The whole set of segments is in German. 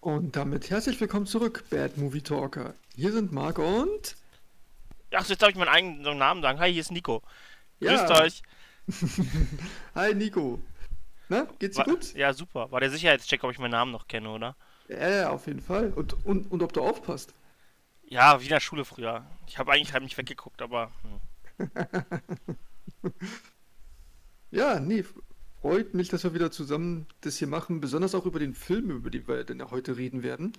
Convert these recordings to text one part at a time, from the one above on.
Und damit herzlich willkommen zurück, Bad Movie Talker. Hier sind Marc und. Ach, jetzt darf ich meinen eigenen Namen sagen. Hi, hier ist Nico. Ja. Grüßt euch. Hi Nico. Na, geht's dir gut? ja, super. War der Sicherheitscheck, ob ich meinen Namen noch kenne, oder? Ja, ja, auf jeden Fall. Und, und, und ob du aufpasst. Ja, wie in der Schule früher. Ich habe eigentlich nicht weggeguckt, aber. Hm. Ja, nee, freut mich, dass wir wieder zusammen das hier machen, besonders auch über den Film, über den wir dann ja heute reden werden.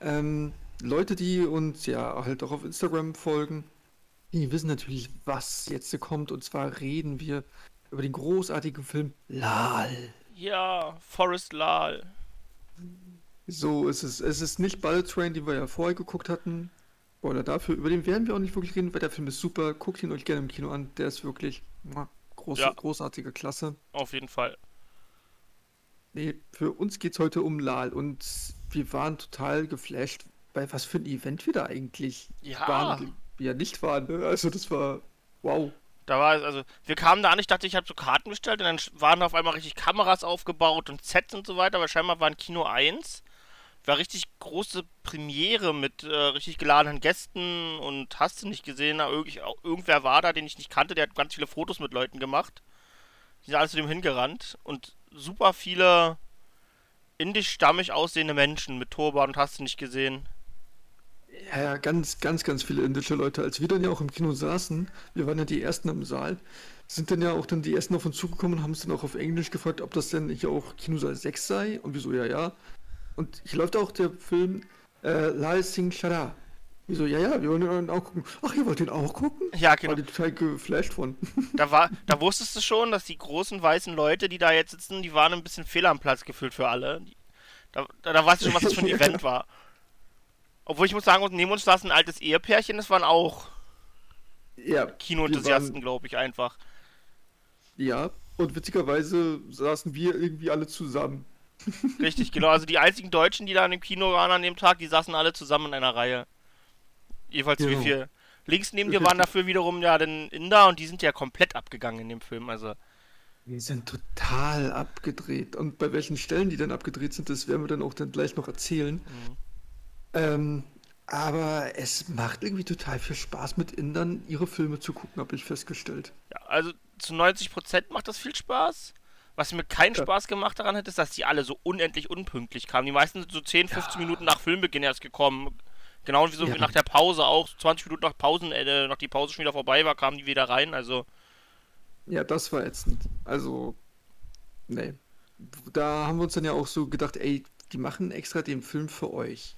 Ähm, Leute, die uns ja halt auch auf Instagram folgen, die wissen natürlich, was jetzt kommt. Und zwar reden wir über den großartigen Film Lal. Ja, Forrest Lal. So ist es. Es ist nicht Bullet Train, den wir ja vorher geguckt hatten. Spoiler dafür. Über den werden wir auch nicht wirklich reden, weil der Film ist super. Guckt ihn euch gerne im Kino an. Der ist wirklich groß, Ja. großartige Klasse. Auf jeden Fall. Nee, für uns geht's heute um Lal und wir waren total geflasht, bei was für ein Event wir da eigentlich Ja. waren, ja nicht waren. Ne? Also das war wow. Da war es, also, wir kamen da an, ich dachte, ich habe so Karten bestellt und dann waren auf einmal richtig Kameras aufgebaut und Sets und so weiter, aber scheinbar war ein Kino 1. War richtig große Premiere mit äh, richtig geladenen Gästen und hast du nicht gesehen, aber irgend, irgendwer war da, den ich nicht kannte, der hat ganz viele Fotos mit Leuten gemacht. Die sind alle zu dem hingerannt und super viele indisch-stammig aussehende Menschen mit Turban und hast du nicht gesehen. Ja, ja, ganz, ganz, ganz viele indische Leute. Als wir dann ja auch im Kino saßen, wir waren ja die Ersten im Saal, sind dann ja auch dann die Ersten auf uns zugekommen und haben uns dann auch auf Englisch gefragt, ob das denn hier auch Kinosaal 6 sei. Und wieso, ja, ja. Und hier läuft auch der Film äh, Lal Singh Chara. Wieso, ja, ja, wir wollen ihn auch gucken. Ach, ihr wollt den auch gucken? Ja, genau. War die total geflasht von. Da war, da wusstest du schon, dass die großen weißen Leute, die da jetzt sitzen, die waren ein bisschen fehl am Platz gefühlt für alle. Da, da, da weißt du schon, was das für ein. Event war. Obwohl ich muss sagen, neben uns saß ein altes Ehepärchen, das waren auch Ja, Kinoenthusiasten, glaube ich, einfach. Ja, und witzigerweise saßen wir irgendwie alle zusammen. Richtig, genau. Also die einzigen Deutschen, die da in dem Kino waren an dem Tag, die saßen alle zusammen in einer Reihe. Jeweils wie Genau. viel. Links neben dir waren dafür wiederum ja den Inder und die sind ja komplett abgegangen in dem Film. Also, Die sind total abgedreht. Und bei welchen Stellen die dann abgedreht sind, das werden wir dann auch dann gleich noch erzählen. Mhm. Ähm, aber es macht irgendwie total viel Spaß, mit Indern ihre Filme zu gucken, habe ich festgestellt. Ja, also zu 90% macht das viel Spaß. Was mir keinen. Spaß gemacht daran hat, ist, dass die alle so unendlich unpünktlich kamen. Die meisten sind so 10, 15 Ja. Minuten nach Filmbeginn erst gekommen. Genau wie so Ja. nach der Pause auch. 20 Minuten nach Pausen, äh, nach die Pause schon wieder vorbei war, kamen die wieder rein. Also, Ja, das war ätzend. Also, nee. Da haben wir uns dann ja auch so gedacht, ey, die machen extra den Film für euch.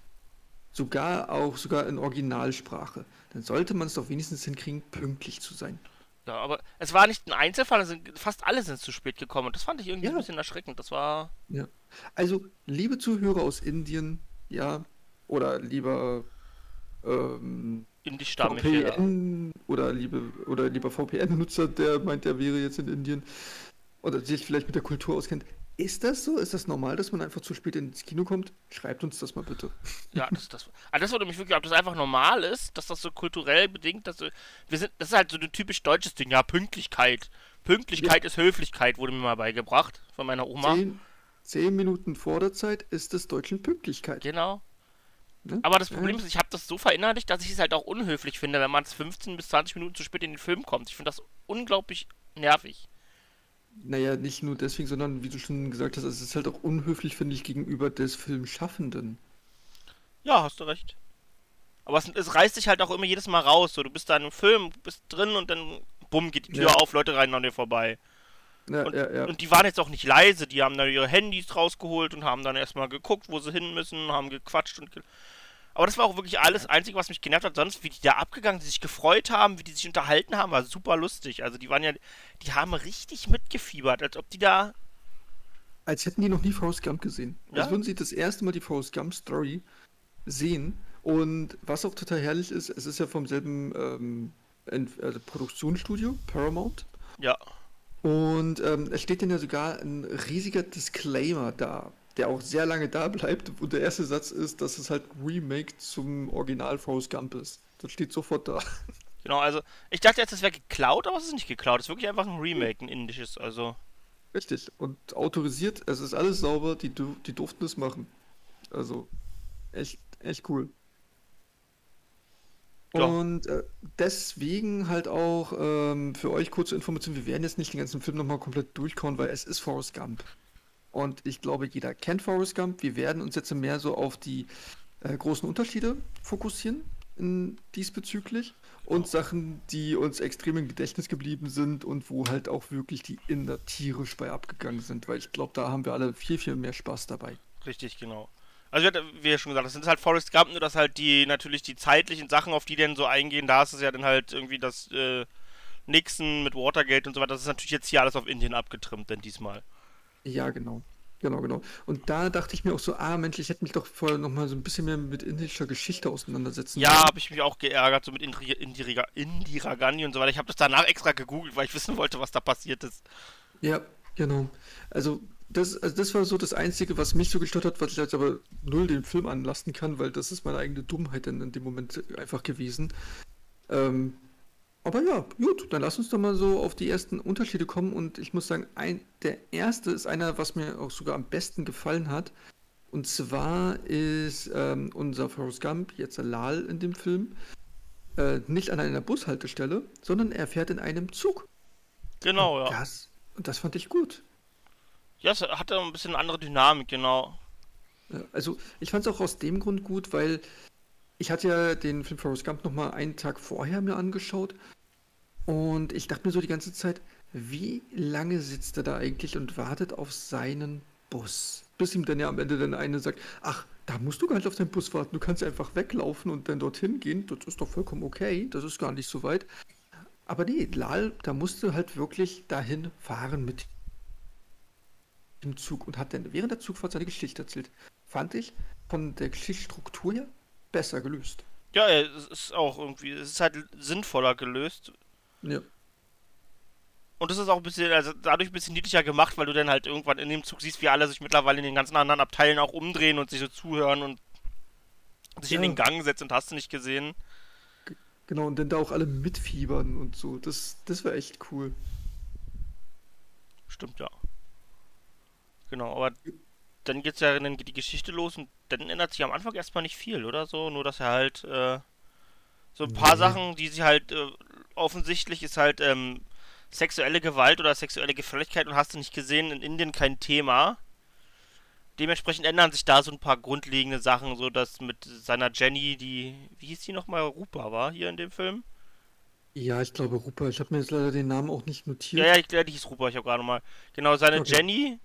Sogar auch, sogar in Originalsprache. Dann sollte man es doch wenigstens hinkriegen, pünktlich zu sein. Ja, aber es war nicht ein Einzelfall, sind, fast alle sind zu spät gekommen. Und das fand ich irgendwie Ja. ein bisschen erschreckend. Das war. Ja. Also, liebe Zuhörer aus Indien, ja, oder lieber ähm. Ja. VPN oder liebe oder lieber VPN-Nutzer, der meint, der wäre jetzt in Indien oder sich vielleicht mit der Kultur auskennt. Ist das so? Ist das normal, dass man einfach zu spät ins Kino kommt? Schreibt uns das mal bitte. Ja, das, das, also das würde mich wirklich, ob das einfach normal ist, dass das so kulturell bedingt, dass so, wir sind, das ist halt so ein typisch deutsches Ding, ja, Pünktlichkeit. Pünktlichkeit ist Höflichkeit, wurde mir mal beigebracht von meiner Oma. Zehn, zehn Minuten vor der Zeit ist es deutschen Pünktlichkeit. Genau. Ne? Aber das Ja. Problem ist, ich habe das so verinnerlicht, dass ich es halt auch unhöflich finde, wenn man 15 bis 20 Minuten zu spät in den Film kommt. Ich finde das unglaublich nervig. Naja, nicht nur deswegen, sondern wie du schon gesagt hast, es ist halt auch unhöflich, finde ich, gegenüber des Filmschaffenden. Ja, hast du recht. Aber es, es reißt sich halt auch immer jedes Mal raus. So, du bist da in einem Film, bist drin und dann bumm, geht die Tür Ja. auf, Leute rennen an dir vorbei. Ja, Und, ja, ja. und die waren jetzt auch nicht leise, die haben dann ihre Handys rausgeholt und haben dann erstmal geguckt, wo sie hin müssen, haben gequatscht und. Ge Aber das war auch wirklich alles Einzige, was mich genervt hat. Sonst, wie die da abgegangen, die sich gefreut haben, wie die sich unterhalten haben, war super lustig. Also die waren ja, die haben richtig mitgefiebert, als ob die da. Als hätten die noch nie Forrest Gump gesehen. Ja. Als würden sie das erste Mal die Forrest Gump Story sehen. Und was auch total herrlich ist, es ist ja vom selben ähm, also Produktionsstudio, Paramount. Ja. Und ähm, es steht dann ja sogar ein riesiger Disclaimer da, der auch sehr lange da bleibt. Und der erste Satz ist, dass es halt Remake zum Original Forrest Gump ist. Das steht sofort da. Genau, also ich dachte jetzt, das wäre geklaut, aber es ist nicht geklaut. Es ist wirklich einfach ein Remake, ein indisches, also. Richtig. Und autorisiert, es ist alles sauber, die, die durften es machen. Also, echt, echt cool. Ja. Und äh, deswegen halt auch ähm, für euch kurze Information, wir werden jetzt nicht den ganzen Film nochmal komplett durchkauen, weil es ist Forrest Gump. Und ich glaube, jeder kennt Forrest Gump. Wir werden uns jetzt mehr so auf die äh, großen Unterschiede fokussieren diesbezüglich und Sachen, die uns extrem im Gedächtnis geblieben sind und wo halt auch wirklich die Inder tierisch bei abgegangen sind, weil ich glaube, da haben wir alle viel, viel mehr Spaß dabei. Richtig, genau. Also wie ja schon gesagt, das sind halt Forrest Gump, nur dass halt die natürlich die zeitlichen Sachen, auf die denn so eingehen, da ist es ja dann halt irgendwie das äh, Nixon mit Watergate und so weiter, das ist natürlich jetzt hier alles auf Indien abgetrimmt, denn diesmal. Ja, genau. Genau, genau. Und da dachte ich mir auch so, ah Mensch, ich hätte mich doch vorher nochmal so ein bisschen mehr mit indischer Geschichte auseinandersetzen Ja, habe ich mich auch geärgert, so mit Indira, Indira Gandhi und so weiter. Ich habe das danach extra gegoogelt, weil ich wissen wollte, was da passiert ist. Ja, genau. Also das, also das war so das Einzige, was mich so gestört hat, was ich jetzt aber null den Film anlasten kann, weil das ist meine eigene Dummheit dann in dem Moment einfach gewesen. Ähm, aber ja, gut, dann lass uns doch mal so auf die ersten Unterschiede kommen und ich muss sagen, ein, der erste ist einer, was mir auch sogar am besten gefallen hat. Und zwar ist ähm, unser Forrest Gump, jetzt Lal in dem Film, äh, nicht an einer Bushaltestelle, sondern er fährt in einem Zug. Genau, ja. Das, und das fand ich gut. Ja, es hatte ein bisschen eine andere Dynamik, genau. Also ich fand es auch aus dem Grund gut, weil ich hatte ja den Film Forrest Gump nochmal einen Tag vorher mir angeschaut und ich dachte mir so die ganze Zeit, wie lange sitzt er da eigentlich und wartet auf seinen Bus? Bis ihm dann ja am Ende dann eine sagt, ach, da musst du gar nicht auf deinen Bus warten, du kannst einfach weglaufen und dann dorthin gehen, das ist doch vollkommen okay, das ist gar nicht so weit. Aber nee, Lal, da musste halt wirklich dahin fahren mit im Zug und hat dann während der Zugfahrt seine Geschichte erzählt. Fand ich von der Geschichtsstruktur her besser gelöst. Ja, es ist auch irgendwie, es ist halt sinnvoller gelöst. Ja. Und es ist auch ein bisschen, also dadurch ein bisschen niedlicher gemacht, weil du dann halt irgendwann in dem Zug siehst, wie alle sich mittlerweile in den ganzen anderen Abteilen auch umdrehen und sich so zuhören und sich in Ja. den Gang setzen und hast du nicht gesehen. Genau, und dann da auch alle mitfiebern und so. Das, das war echt cool. Stimmt, ja. Genau, aber dann geht's ja dann geht die Geschichte los und dann ändert sich am Anfang erstmal nicht viel, oder so? Nur dass er halt äh, so ein paar Nee. Sachen, die sie halt äh, offensichtlich ist halt ähm, sexuelle Gewalt oder sexuelle Gefälligkeit und hast du nicht gesehen, in Indien kein Thema. Dementsprechend ändern sich da so ein paar grundlegende Sachen, so dass mit seiner Jenny, die, wie hieß die nochmal, Rupa war hier in dem Film? Ja, ich glaube, Rupa, ich habe mir jetzt leider den Namen auch nicht notiert. Ja, ja, ich, ja, die hieß Rupa, ich habe gerade mal. Genau, seine Okay. Jenny,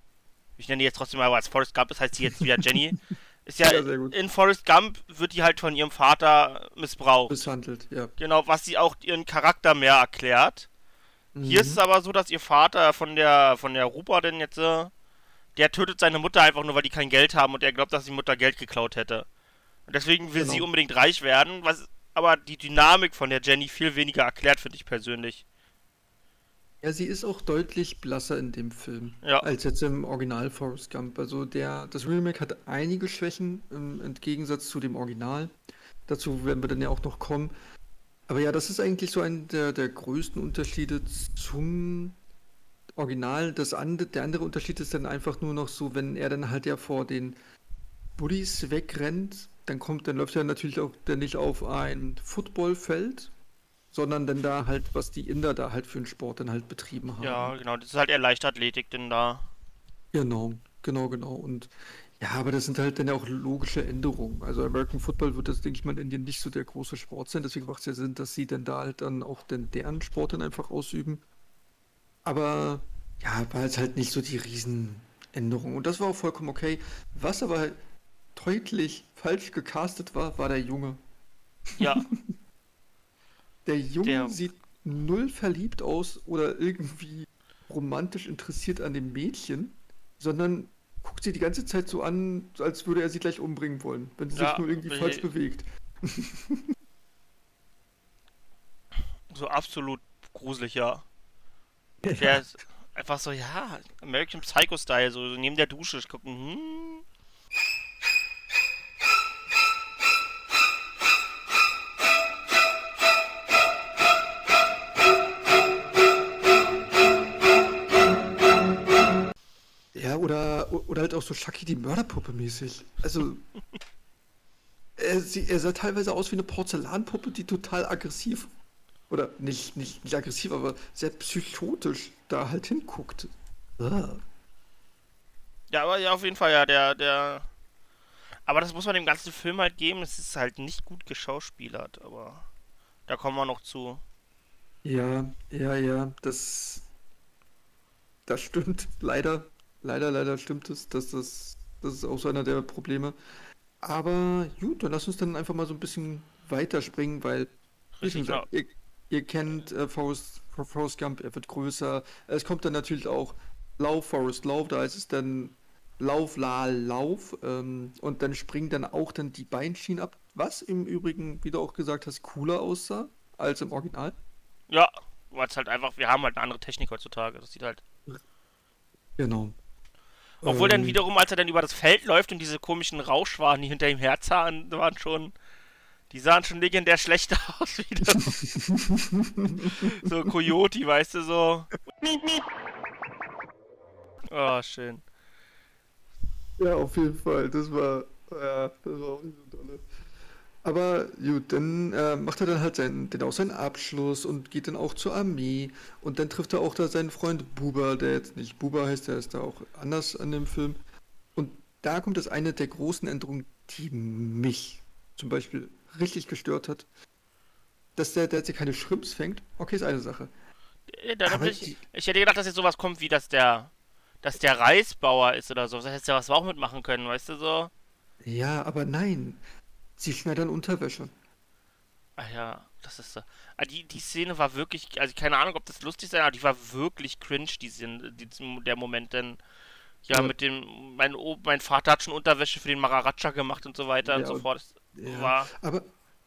ich nenne die jetzt trotzdem mal, als Forrest Gump ist, heißt sie jetzt wieder Jenny. Ist ja, Ja, in Forrest Gump wird die halt von ihrem Vater missbraucht. Misshandelt, ja. Genau, was sie auch ihren Charakter mehr erklärt. Hier ist Mhm. es aber so, dass ihr Vater von der von der Rupa denn jetzt, äh, der tötet seine Mutter einfach nur, weil die kein Geld haben und er glaubt, dass die Mutter Geld geklaut hätte. Und deswegen will Genau. sie unbedingt reich werden, was aber die Dynamik von der Jenny viel weniger erklärt, finde ich persönlich. Ja, sie ist auch deutlich blasser in dem Film, Ja. als jetzt im Original Forrest Gump. Also der, das Remake hat einige Schwächen im, im Gegensatz zu dem Original. Dazu werden wir dann ja auch noch kommen. Aber ja, das ist eigentlich so ein der, der größten Unterschiede zum Original. Das ande, der andere Unterschied ist dann einfach nur noch so, wenn er dann halt ja vor den Bullies wegrennt, dann kommt, dann läuft er natürlich auch dann nicht auf ein Footballfeld, sondern dann da halt, was die Inder da halt für einen Sport dann halt betrieben haben. Ja, genau, das ist halt eher Leichtathletik denn da. Genau, genau, genau. Und ja, aber das sind halt dann ja auch logische Änderungen. Also American Football wird das, denke ich mal, in Indien nicht so der große Sport sein. Deswegen macht es ja Sinn, dass sie dann da halt dann auch den, deren Sport dann einfach ausüben. Aber ja, war jetzt halt nicht so die Riesenänderung. Und das war auch vollkommen okay. Was aber deutlich falsch gecastet war, war der Junge. Ja, Der Junge Der- sieht null verliebt aus oder irgendwie romantisch interessiert an dem Mädchen, sondern guckt sie die ganze Zeit so an, als würde er sie gleich umbringen wollen, wenn sie Ja, sich nur irgendwie falsch bewegt. so absolut gruselig, ja. Der ist einfach so, ja, American Psycho-Style, so neben der Dusche gucken, hm. Halt auch so Chucky die Mörderpuppe mäßig. Also, er, sie, er sah teilweise aus wie eine Porzellanpuppe, die total aggressiv, oder nicht, nicht, nicht aggressiv, aber sehr psychotisch da halt hinguckt. Ah. Ja, aber ja, auf jeden Fall, ja, der, der. Aber das muss man dem ganzen Film halt geben. Es ist halt nicht gut geschauspielert, aber da kommen wir noch zu. Ja, ja, ja, das, das stimmt. Leider, leider, leider stimmt es. Dass das, das ist auch so einer der Probleme. Aber gut, dann lass uns dann einfach mal so ein bisschen weiterspringen, weil, Richtig, gesagt, ihr, ihr kennt äh, Forrest, Forrest Gump, er wird größer. Es kommt dann natürlich auch Lauf, Forrest, Lauf, da ist es dann Lauf, Lal, Lauf. Ähm, und dann springen dann auch dann die Beinschienen ab, was im Übrigen, wie du auch gesagt hast, cooler aussah als im Original. Ja, weil es halt einfach, wir haben halt eine andere Technik heutzutage. Das sieht halt. Genau. Obwohl dann Ähm, wiederum, als er dann über das Feld läuft und diese komischen Rauschwagen, die hinter ihm herzahlen, waren schon. Die sahen schon legendär schlecht aus wieder. so Coyote, weißt du, so. Oh, schön. Ja, auf jeden Fall. Das war, ja, das war auch nicht so dolle. Aber gut, dann äh, macht er dann halt seinen, den auch seinen Abschluss und geht dann auch zur Armee. Und dann trifft er auch da seinen Freund Buba, der jetzt nicht Buba heißt, der ist da auch anders an dem Film. Und da kommt es eine der großen Änderungen, die mich zum Beispiel richtig gestört hat. Dass der, der jetzt hier keine Shrimps fängt, okay, ist eine Sache. Äh, Dann hab Aber ich, die- ich hätte gedacht, dass jetzt sowas kommt, wie dass der. Dass der Reisbauer ist oder so. Das hätte ja was auch mitmachen können, weißt du so? Ja, aber nein. Sie schneidern Unterwäsche. Ah ja, das ist so. Ah, die, die Szene war wirklich, also keine Ahnung, ob das lustig sein, aber die war wirklich cringe, die Szene, die, der Moment, denn ja, Ja. mit dem, mein, mein Vater hat schon Unterwäsche für den Maharaja gemacht und so weiter und Ja, so und- fort. Ja. War, Aber,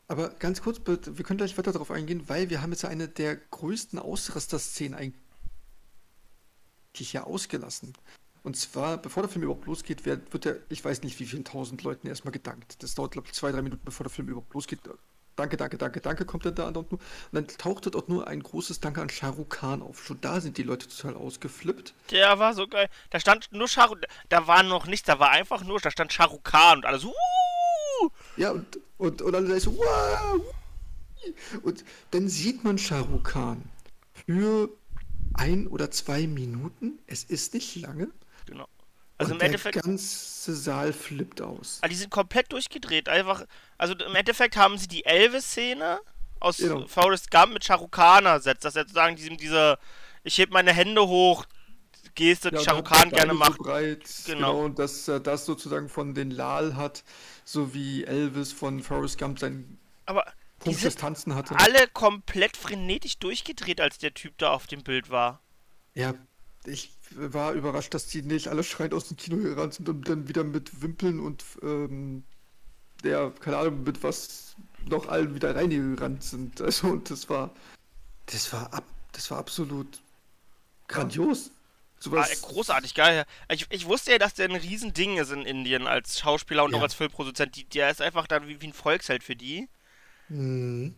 aber ganz kurz, wir können gleich weiter darauf eingehen, weil wir haben jetzt eine der größten Ausraster-Szenen eigentlich ja ausgelassen. Und zwar, bevor der Film überhaupt losgeht, wird, wird er, ich weiß nicht wie vielen tausend Leuten erstmal gedankt. Das dauert, glaube ich, zwei, drei Minuten, bevor der Film überhaupt losgeht. Danke, danke, danke, danke, kommt dann da und nur. Und dann taucht dort nur ein großes Danke an Shah Rukh Khan auf. Schon da sind die Leute total ausgeflippt. der war so geil. Da stand nur Sharu, da war noch nichts, da war einfach nur, da stand Shahrukh Khan und alles, uh, Ja, und, und, und dann ist so, wow! Und dann sieht man Shah Rukh Khan für ein oder zwei Minuten. Es ist nicht lange. Also und im Endeffekt, der ganze Saal flippt aus. Ah, die sind komplett durchgedreht. Einfach, also im Endeffekt haben sie die Elvis-Szene aus Genau. Forrest Gump mit Shahrukh Khan ersetzt. Dass er sozusagen diesem, diese, ich heb meine Hände hoch, Geste, die Ja, Khan Beine gerne so macht. breit, Genau. genau. und dass er das sozusagen von den Lal hat, so wie Elvis von Forrest Gump sein Aber die komisches sind Tanzen hatte. alle komplett frenetisch durchgedreht, als der Typ da auf dem Bild war. Ja, ich war überrascht, dass die nicht alle schreiend aus dem Kino gerannt sind und dann wieder mit Wimpeln und ähm, ja, keine Ahnung, mit was noch allen wieder reingerannt sind. Also und das war das war ab, das war absolut grandios. Ah, Sowas, großartig, geil. Ich, ich wusste ja, dass der ein Riesending ist in Indien als Schauspieler und Ja. auch als Filmproduzent. Die, der ist einfach dann wie, wie ein Volksheld für die. Mhm.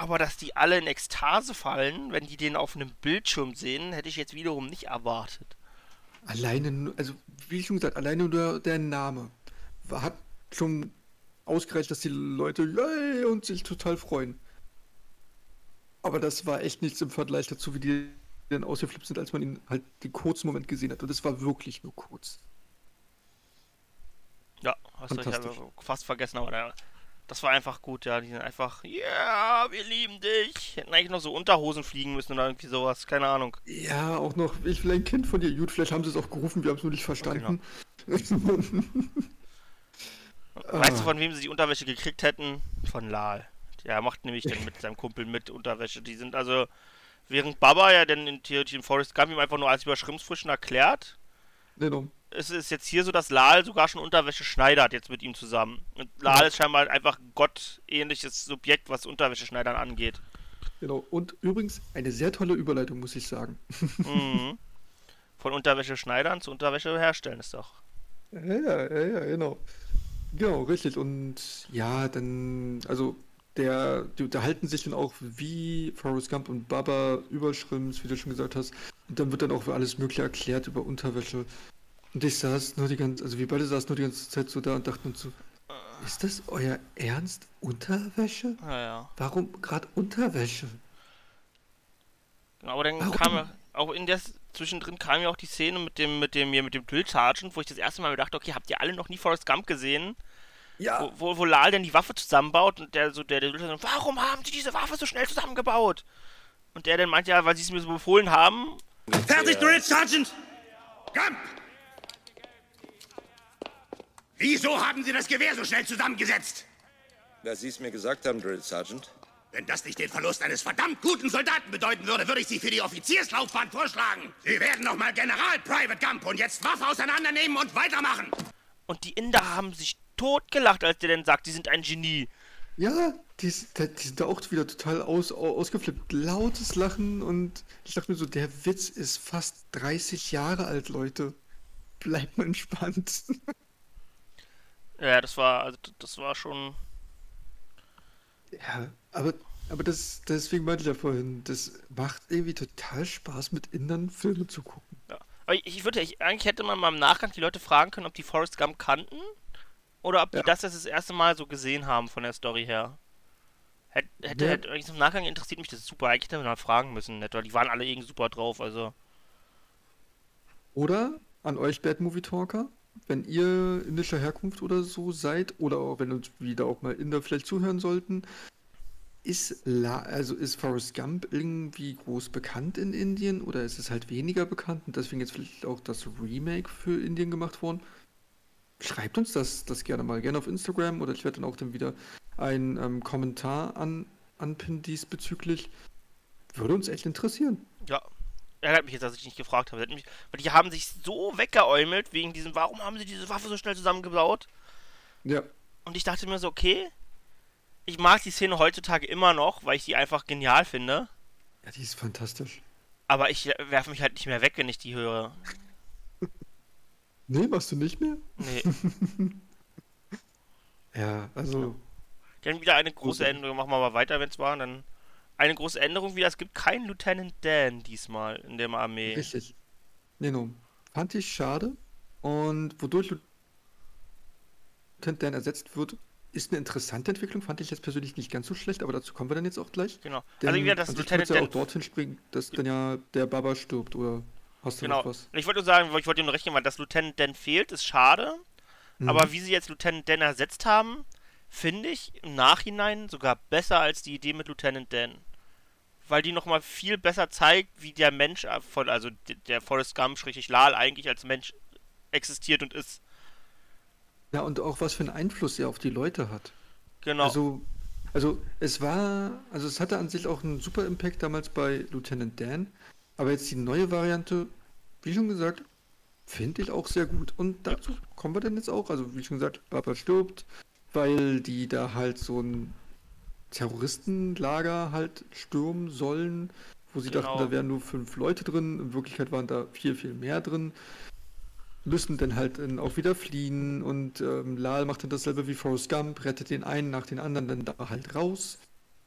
Aber dass die alle in Ekstase fallen, wenn die den auf einem Bildschirm sehen, hätte ich jetzt wiederum nicht erwartet. Alleine, nur- also wie schon gesagt, alleine nur der Name hat schon ausgereicht, dass die Leute yay, und sich total freuen. Aber das war echt nichts im Vergleich dazu, wie die dann ausgeflippt sind, als man ihn halt den kurzen Moment gesehen hat. Und das war wirklich nur kurz. Ja, hast du ich fast vergessen, aber da, das war einfach gut, ja. Die sind einfach, ja, wir lieben dich. Hätten eigentlich noch so Unterhosen fliegen müssen oder irgendwie sowas, keine Ahnung. Ja, auch noch, ich will ein Kind von dir, gut, vielleicht haben sie es auch gerufen, wir haben es nur nicht verstanden. Weißt du, von wem sie die Unterwäsche gekriegt hätten? Von Lal. Der macht nämlich dann mit seinem Kumpel mit Unterwäsche. Die sind also, während Baba ja dann in theoretisch in Forrest Gump ihm einfach nur als über Schrimpsfrischen erklärt, genau. Es ist jetzt hier so, dass Lal sogar schon Unterwäsche schneidert jetzt mit ihm zusammen. Und Lal Ja. ist scheinbar einfach ein gottähnliches Subjekt, was Unterwäsche schneidern angeht. Genau. Und übrigens eine sehr tolle Überleitung, muss ich sagen. Mhm. Von Unterwäsche schneidern zu Unterwäsche herstellen ist doch. Ja, ja, ja, genau. Genau, richtig. Und ja, dann, also der, die unterhalten sich dann auch wie Forrest Gump und Baba über Shrimps, wie du schon gesagt hast. Und dann wird dann auch alles Mögliche erklärt über Unterwäsche. Und ich saß nur die ganze, also wir beide saßen nur die ganze Zeit so da und dachten uns so, ist das euer Ernst? Unterwäsche? Naja. Warum gerade Unterwäsche? Genau, aber dann Warum? kam ja, auch in der S- zwischendrin kam ja auch die Szene mit dem, mit dem, hier, mit dem Drill Sergeant, wo ich das erste Mal mir dachte, okay, habt ihr alle noch nie Forrest Gump gesehen? Ja. Wo, wo, wo Lal denn die Waffe zusammenbaut und der so, der, der warum haben sie diese Waffe so schnell zusammengebaut? Und der dann meint, ja, weil sie es mir so befohlen haben. Fertig, Drill Sergeant! Gump! Wieso haben Sie das Gewehr so schnell zusammengesetzt? Weil Sie es mir gesagt haben, Drill Sergeant. Wenn das nicht den Verlust eines verdammt guten Soldaten bedeuten würde, würde ich Sie für die Offizierslaufbahn vorschlagen. Sie werden noch mal General Private Gump und jetzt Waffe auseinandernehmen und weitermachen. Und die Inder haben sich totgelacht, als der dann sagt, die sind ein Genie. Ja, die, ist- die, die sind da auch wieder total aus, au- ausgeflippt. Lautes Lachen und ich dachte mir so, der Witz ist fast 30 Jahre alt, Leute. Bleibt mal entspannt. Ja, das war, also das war schon. Ja, aber, aber das, deswegen meinte ich ja vorhin, das macht irgendwie total Spaß, mit Indern Filme zu gucken. Ja. Aber ich, ich würde, ich, eigentlich hätte man mal im Nachgang die Leute fragen können, ob die Forrest Gump kannten oder ob die Ja. das jetzt das erste Mal so gesehen haben von der Story her. Hätte, hätte, Ja. hätte eigentlich im Nachgang interessiert mich das super. Eigentlich hätte man mal fragen müssen, nicht? weil die waren alle irgendwie super drauf. Also Oder an euch Bad Movie Talker, wenn ihr indischer Herkunft oder so seid, oder auch wenn uns wieder auch mal Inder vielleicht zuhören sollten, ist, La also ist Forrest Gump irgendwie groß bekannt in Indien oder ist es halt weniger bekannt und deswegen jetzt vielleicht auch das Remake für Indien gemacht worden? Schreibt uns das, das gerne mal, gerne auf Instagram oder ich werde dann auch dann wieder einen ähm, Kommentar an, anpinnen diesbezüglich. Würde uns echt interessieren. ja. Ärgert mich jetzt, dass ich nicht gefragt habe. Mich, weil die haben sich so weggeäumelt wegen diesem, warum haben sie diese Waffe so schnell zusammengebaut? Ja, Und ich dachte mir so, okay, ich mag die Szene heutzutage immer noch, weil ich die einfach genial finde. ja, die ist fantastisch. Aber ich werfe mich halt nicht mehr weg, wenn ich die höre. Nee, machst du nicht mehr? Nee. Ja, also, Dann wieder eine große Große- Änderung. Machen wir mal weiter, wenn es war. Dann eine große Änderung wieder. Es gibt keinen Lieutenant Dan diesmal in der Armee. richtig. Nee, no. Fand ich schade. Und wodurch Lieutenant Dan ersetzt wird, ist eine interessante Entwicklung. Fand ich jetzt persönlich nicht ganz so schlecht, aber dazu kommen wir dann jetzt auch gleich. Genau. Denn also wieder das sich Lieutenant ja Dan. auch dorthin springen, dass dann ja der Baba stirbt, oder hast du Genau. noch was? Ich wollte nur sagen, ich wollte dir nur recht geben, weil das Lieutenant Dan fehlt, ist schade. Mhm. Aber wie sie jetzt Lieutenant Dan ersetzt haben, finde ich im Nachhinein sogar besser als die Idee mit Lieutenant Dan. Weil die nochmal viel besser zeigt, wie der Mensch äh, von, also der Forrest Gump, schrägstrich Lal, eigentlich als Mensch existiert und ist. Ja, und auch was für einen Einfluss er auf die Leute hat. Genau. Also, also es war, also es hatte an sich auch einen super Impact damals bei Lieutenant Dan, aber jetzt die neue Variante, wie schon gesagt, finde ich auch sehr gut. Und dazu kommen wir dann jetzt auch, also wie schon gesagt, Baba stirbt, weil die da halt so ein Terroristenlager halt stürmen sollen, wo sie Genau. dachten, da wären nur fünf Leute drin, in Wirklichkeit waren da viel, viel mehr drin. Müssen dann halt dann auch wieder fliehen und ähm, Lal macht dann dasselbe wie Forrest Gump, rettet den einen nach den anderen dann da halt raus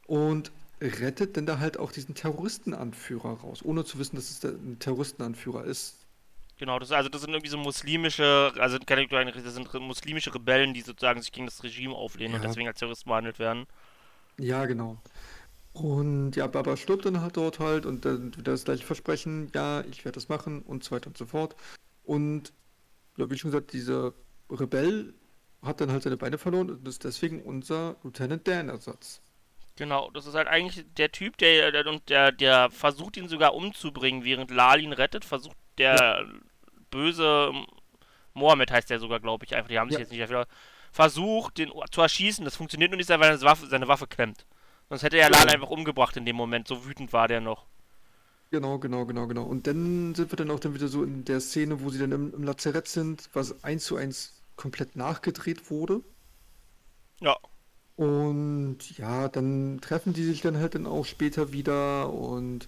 und rettet dann da halt auch diesen Terroristenanführer raus, ohne zu wissen, dass es der, ein Terroristenanführer ist. Genau, das, also das sind irgendwie so muslimische, also keine das sind muslimische Rebellen, die sozusagen sich gegen das Regime auflehnen und Ja. deswegen als Terroristen behandelt werden. Ja, genau. Und ja, Baba stirbt dann halt dort halt und dann wieder das gleiche Versprechen, ja, ich werde das machen und so weiter und so fort. Und ja, wie schon gesagt, dieser Rebell hat dann halt seine Beine verloren und ist deswegen unser Lieutenant Dan-Ersatz. Genau, das ist halt eigentlich der Typ, der, der und der, der versucht ihn sogar umzubringen, während Lal ihn rettet, versucht der böse Mohammed heißt der sogar, glaube ich, einfach, die haben sich Ja. jetzt nicht dafür versucht, den zu erschießen. Das funktioniert nur nicht, weil er seine Waffe, seine Waffe klemmt. Sonst hätte er Lal einfach umgebracht in dem Moment, so wütend war der noch. Genau, genau, genau, genau. Und dann sind wir dann auch dann wieder so in der Szene, wo sie dann im, im Lazarett sind, was eins zu eins komplett nachgedreht wurde. Ja, Und ja, dann treffen die sich dann halt dann auch später wieder und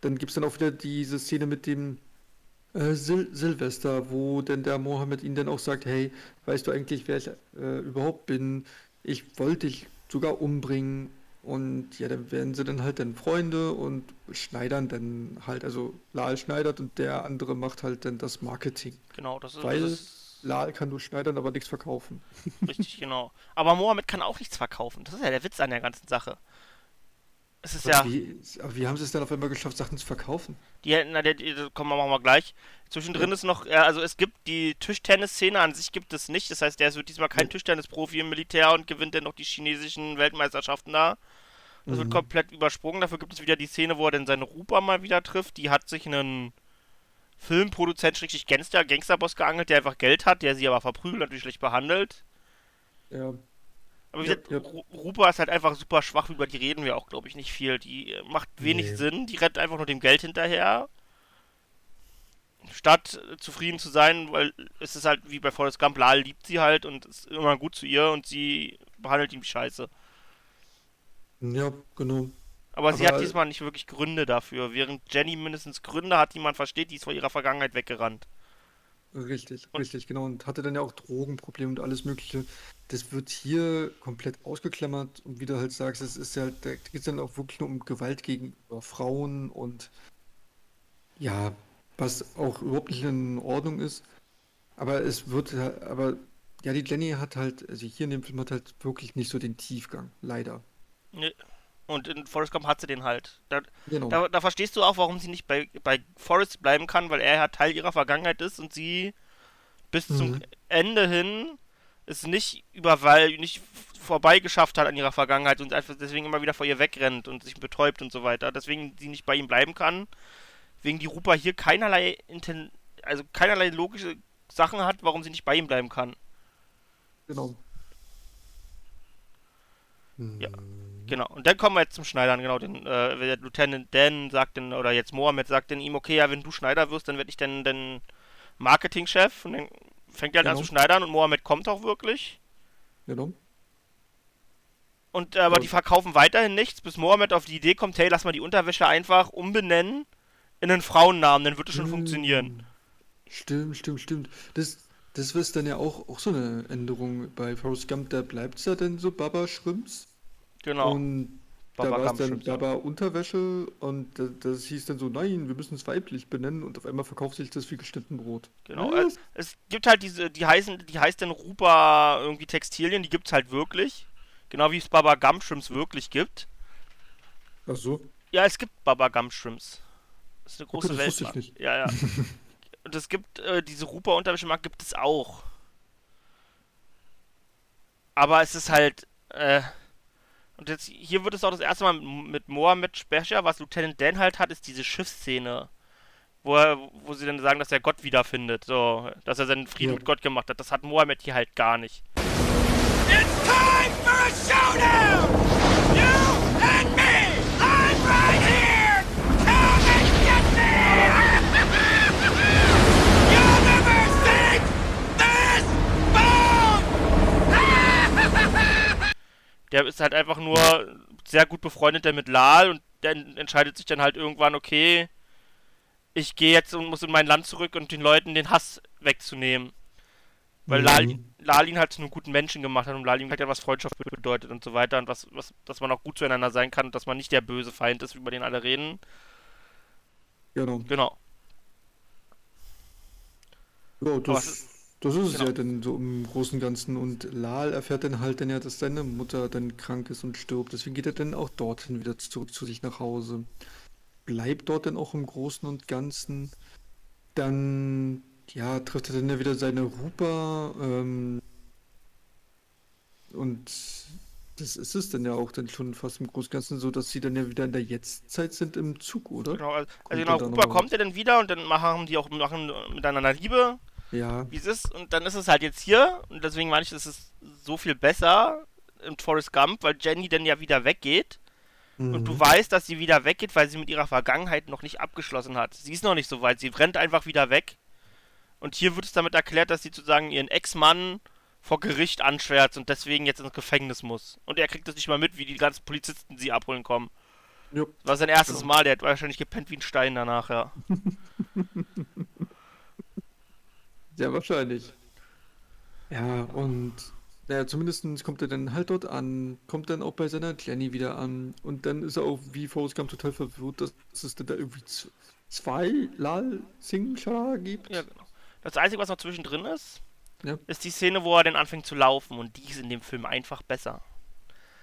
dann gibt es dann auch wieder diese Szene mit dem äh, Sil Silvester, wo denn der Mohammed ihnen dann auch sagt, hey, weißt du eigentlich, wer ich äh, überhaupt bin? Ich wollte dich sogar umbringen Und ja, dann werden sie dann halt dann Freunde und schneidern dann halt, also Lal schneidert und der andere macht halt dann das Marketing. Genau, das ist, Weil das ist Lal kann nur schneidern, aber nichts verkaufen. richtig, genau. Aber Mohammed kann auch nichts verkaufen. Das ist ja der Witz an der ganzen Sache. Es ist Aber ja. Wie, aber wie haben sie es denn auf einmal geschafft, Sachen zu verkaufen? Die hätten, na, die, die, kommen wir machen wir gleich. Zwischendrin ist noch, ja, also es gibt die Tischtennis-Szene an sich gibt es nicht. Das heißt, der ist wird diesmal kein Ja. Tischtennis-Profi im Militär und gewinnt dann noch die chinesischen Weltmeisterschaften da. Das wird Mhm. komplett übersprungen. Dafür gibt es wieder die Szene, wo er dann seine Rupa mal wieder trifft. Die hat sich einen Filmproduzent, schrägstrich Gangster, Gangsterboss geangelt, der einfach Geld hat, der sie aber verprügelt, natürlich schlecht behandelt. Ja, Aber wie Ja, gesagt, ja. Ru- Rupa ist halt einfach super schwach, über die reden wir auch, glaube ich, nicht viel. Die äh, macht wenig Nee. Sinn, die rennt einfach nur dem Geld hinterher. Statt äh, zufrieden zu sein, weil es ist halt wie bei Forrest Gump, Lal liebt sie halt und ist immer gut zu ihr und sie behandelt ihn wie scheiße. ja, genau. Aber, sie Aber- hat diesmal nicht wirklich Gründe dafür, während Jenny mindestens Gründe hat, die man versteht, die ist vor ihrer Vergangenheit weggerannt. Richtig, Und- richtig, genau. Und hatte dann ja auch Drogenprobleme und alles Mögliche. Das wird hier komplett ausgeklammert. Und wie du halt sagst, es ist ja, da geht es dann auch wirklich nur um Gewalt gegenüber Frauen und ja, was auch überhaupt nicht in Ordnung ist. Aber es wird, aber ja, die Jenny hat halt, also hier in dem Film hat halt wirklich nicht so den Tiefgang, leider. Nee. Und in Forrest Gump hat sie den halt. Da, Genau. Da, da verstehst du auch, warum sie nicht bei, bei Forrest bleiben kann, weil er ja Teil ihrer Vergangenheit ist und sie bis zum Mhm. Ende hin es nicht überall nicht vorbei geschafft hat an ihrer Vergangenheit und einfach deswegen immer wieder vor ihr wegrennt und sich betäubt und so weiter. Deswegen sie nicht bei ihm bleiben kann. Wegen die Rupa hier keinerlei Inten also keinerlei logische Sachen hat, warum sie nicht bei ihm bleiben kann. Genau. Ja. Genau. Und dann kommen wir jetzt zum Schneidern, genau. Den, äh, der Lieutenant Dan sagt dann, oder jetzt Mohammed sagt dann ihm, okay, ja, wenn du Schneider wirst, dann werde ich dann den Marketingchef. Und dann fängt er halt an Genau. zu schneidern und Mohammed kommt auch wirklich. Genau. Und äh, aber Ja. die verkaufen weiterhin nichts, bis Mohammed auf die Idee kommt, hey, lass mal die Unterwäsche einfach umbenennen in einen Frauennamen, dann wird es schon Hm. funktionieren. Stimmt, stimmt, stimmt. Das, das ist dann ja auch, auch so eine Änderung bei Forrest Gump. Da bleibt es ja dann so Baba Schrimps. Genau. Und da war es dann. Baba Unterwäsche und da- das hieß dann so, nein, wir müssen es weiblich benennen und auf einmal verkauft sich das wie geschnitten Brot. Genau. Was? Es, es gibt halt diese, die heißen, die heißt dann Rupa irgendwie Textilien, die gibt's halt wirklich. Genau wie es Baba Gump Shrimps wirklich gibt. Ach so. Ja, es gibt Baba Gump Shrimps. Das ist eine große das Welt. wusste ich nicht. Ja, ja. Und es gibt, äh, diese Rupa Unterwäschemarkt gibt es auch. Aber es ist halt, äh, und jetzt, hier wird es auch das erste Mal mit, mit Mohammed Specher, was Lieutenant Dan halt hat, ist diese Schiffsszene. Wo, er, wo sie dann sagen, dass er Gott wiederfindet, so, dass er seinen Frieden Ja. mit Gott gemacht hat. Das hat Mohammed hier halt gar nicht. It's time for a showdown! Der ist halt einfach nur sehr gut befreundet der mit Lal und der entscheidet sich dann halt irgendwann, okay, ich gehe jetzt und muss in mein Land zurück und den Leuten den Hass wegzunehmen. Weil Mhm. Lal, Lal ihn halt zu einem guten Menschen gemacht hat und Lal ihm halt was Freundschaft bedeutet und so weiter und was, was, dass man auch gut zueinander sein kann und dass man nicht der böse Feind ist, über den alle reden. Genau. Genau. Ja, das, das ist es genau. ja dann so im Großen und Ganzen. Und Lal erfährt dann halt dann ja, dass seine Mutter dann krank ist und stirbt. Deswegen geht er dann auch dorthin wieder zurück zu sich nach Hause. Bleibt dort dann auch im Großen und Ganzen. Dann, ja, trifft er dann ja wieder seine Rupa. Ähm, und das ist es dann ja auch dann schon fast im Großen und Ganzen so, dass sie dann ja wieder in der Jetztzeit sind im Zug, oder? Genau, also, Kommt also genau, Rupa kommt er dann wieder und dann machen die auch machen miteinander Liebe. Ja, wie es ist. Und dann ist es halt jetzt hier. Und deswegen meine ich, es ist so viel besser im Forrest Gump, weil Jenny dann ja wieder weggeht. Und du mhm. weißt, dass sie wieder weggeht, weil sie mit ihrer Vergangenheit noch nicht abgeschlossen hat. Sie ist noch nicht so weit. Sie rennt einfach wieder weg. Und hier wird es damit erklärt, dass sie sozusagen ihren Ex-Mann vor Gericht anschwärzt und deswegen jetzt ins Gefängnis muss. Und er kriegt das nicht mal mit, wie die ganzen Polizisten sie abholen kommen. Jo. Das war sein erstes Genau. Mal. Der hat wahrscheinlich gepennt wie ein Stein danach, ja. Sehr wahrscheinlich. Ja, und Naja, zumindest kommt er dann halt dort an, kommt dann auch bei seiner Jenny wieder an und dann ist er auch wie Forrest Gump total verwirrt, dass es dann da irgendwie zwei Lal Singh Shah gibt. Ja, genau. Das Einzige, was noch zwischendrin ist, Ja. ist die Szene, wo er dann anfängt zu laufen und die ist in dem Film einfach besser.